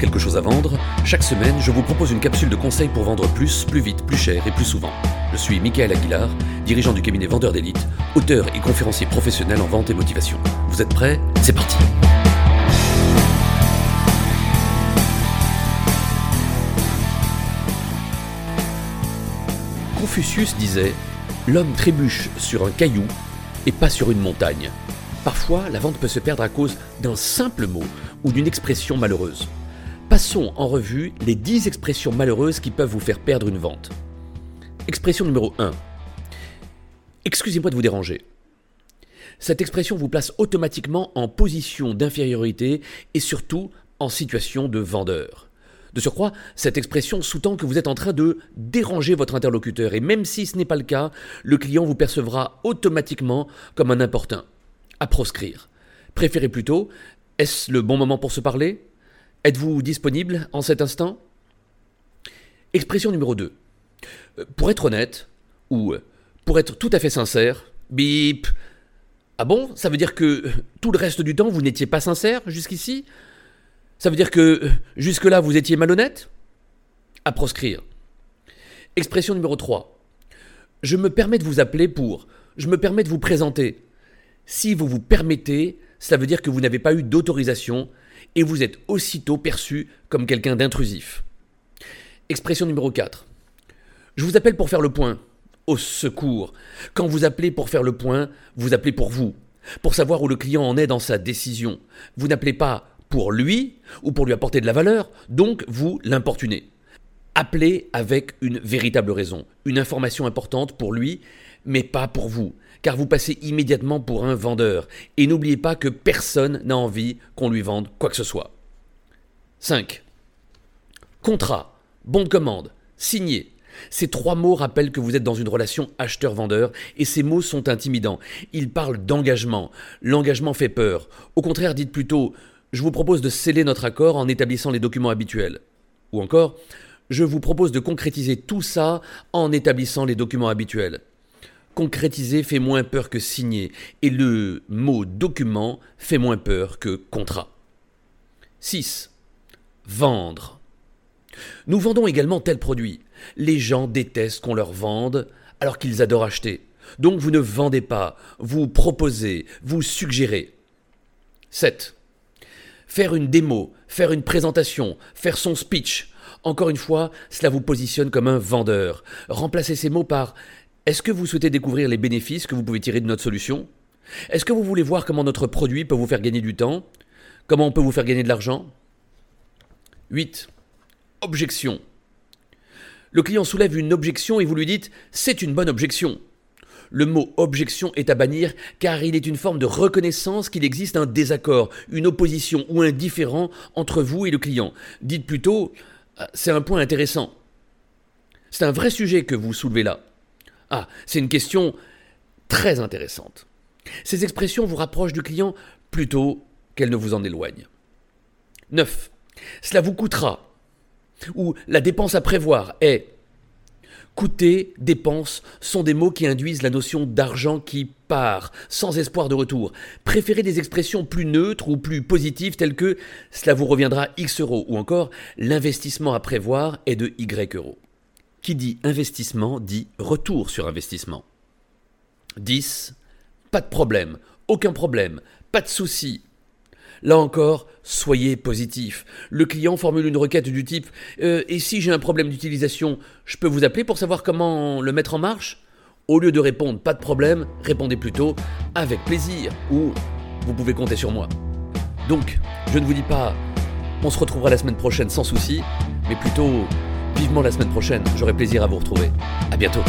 quelque chose à vendre, chaque semaine, je vous propose une capsule de conseils pour vendre plus, plus vite, plus cher et plus souvent. Je suis Michael Aguilar, dirigeant du cabinet Vendeur d'élite, auteur et conférencier professionnel en vente et motivation. Vous êtes prêts? C'est parti Confucius disait L'homme trébuche sur un caillou et pas sur une montagne. Parfois, la vente peut se perdre à cause d'un simple mot ou d'une expression malheureuse. Passons en revue les 10 expressions malheureuses qui peuvent vous faire perdre une vente. Expression numéro 1. Excusez-moi de vous déranger. Cette expression vous place automatiquement en position d'infériorité et surtout en situation de vendeur. De surcroît, cette expression sous-tend que vous êtes en train de déranger votre interlocuteur et même si ce n'est pas le cas, le client vous percevra automatiquement comme un importun. À proscrire. Préférez plutôt est-ce le bon moment pour se parler? Êtes-vous disponible en cet instant? Expression numéro 2. Euh, pour être honnête, ou euh, pour être tout à fait sincère, bip. Ah bon? Ça veut dire que tout le reste du temps, vous n'étiez pas sincère jusqu'ici? Ça veut dire que jusque-là, vous étiez malhonnête? À proscrire. Expression numéro 3. Je me permets de vous appeler pour. Je me permets de vous présenter. Si vous vous permettez, cela veut dire que vous n'avez pas eu d'autorisation et vous êtes aussitôt perçu comme quelqu'un d'intrusif. Expression numéro 4. Je vous appelle pour faire le point. Au secours. Quand vous appelez pour faire le point, vous appelez pour vous, pour savoir où le client en est dans sa décision. Vous n'appelez pas pour lui ou pour lui apporter de la valeur, donc vous l'importunez. Appelez avec une véritable raison, une information importante pour lui, mais pas pour vous car vous passez immédiatement pour un vendeur. Et n'oubliez pas que personne n'a envie qu'on lui vende quoi que ce soit. 5. Contrat, bon de commande, signé. Ces trois mots rappellent que vous êtes dans une relation acheteur-vendeur et ces mots sont intimidants. Ils parlent d'engagement. L'engagement fait peur. Au contraire, dites plutôt Je vous propose de sceller notre accord en établissant les documents habituels. Ou encore Je vous propose de concrétiser tout ça en établissant les documents habituels. Concrétiser fait moins peur que signer, et le mot document fait moins peur que contrat. 6. Vendre. Nous vendons également tel produit. Les gens détestent qu'on leur vende alors qu'ils adorent acheter. Donc vous ne vendez pas, vous proposez, vous suggérez. 7. Faire une démo, faire une présentation, faire son speech. Encore une fois, cela vous positionne comme un vendeur. Remplacez ces mots par est-ce que vous souhaitez découvrir les bénéfices que vous pouvez tirer de notre solution? Est-ce que vous voulez voir comment notre produit peut vous faire gagner du temps? Comment on peut vous faire gagner de l'argent? 8. Objection. Le client soulève une objection et vous lui dites c'est une bonne objection. Le mot objection est à bannir car il est une forme de reconnaissance qu'il existe un désaccord, une opposition ou un différent entre vous et le client. Dites plutôt c'est un point intéressant. C'est un vrai sujet que vous soulevez là. Ah, c'est une question très intéressante. Ces expressions vous rapprochent du client plutôt qu'elles ne vous en éloignent. 9. Cela vous coûtera. Ou la dépense à prévoir est. Coûter, dépense sont des mots qui induisent la notion d'argent qui sans espoir de retour. Préférez des expressions plus neutres ou plus positives telles que cela vous reviendra X euros ou encore l'investissement à prévoir est de Y euros. Qui dit investissement dit retour sur investissement. 10. Pas de problème, aucun problème, pas de souci. Là encore, soyez positif. Le client formule une requête du type euh, Et si j'ai un problème d'utilisation, je peux vous appeler pour savoir comment le mettre en marche? Au lieu de répondre Pas de problème, répondez plutôt Avec plaisir ou Vous pouvez compter sur moi. Donc, je ne vous dis pas On se retrouvera la semaine prochaine sans souci, mais plutôt Vivement la semaine prochaine, j'aurai plaisir à vous retrouver. À bientôt.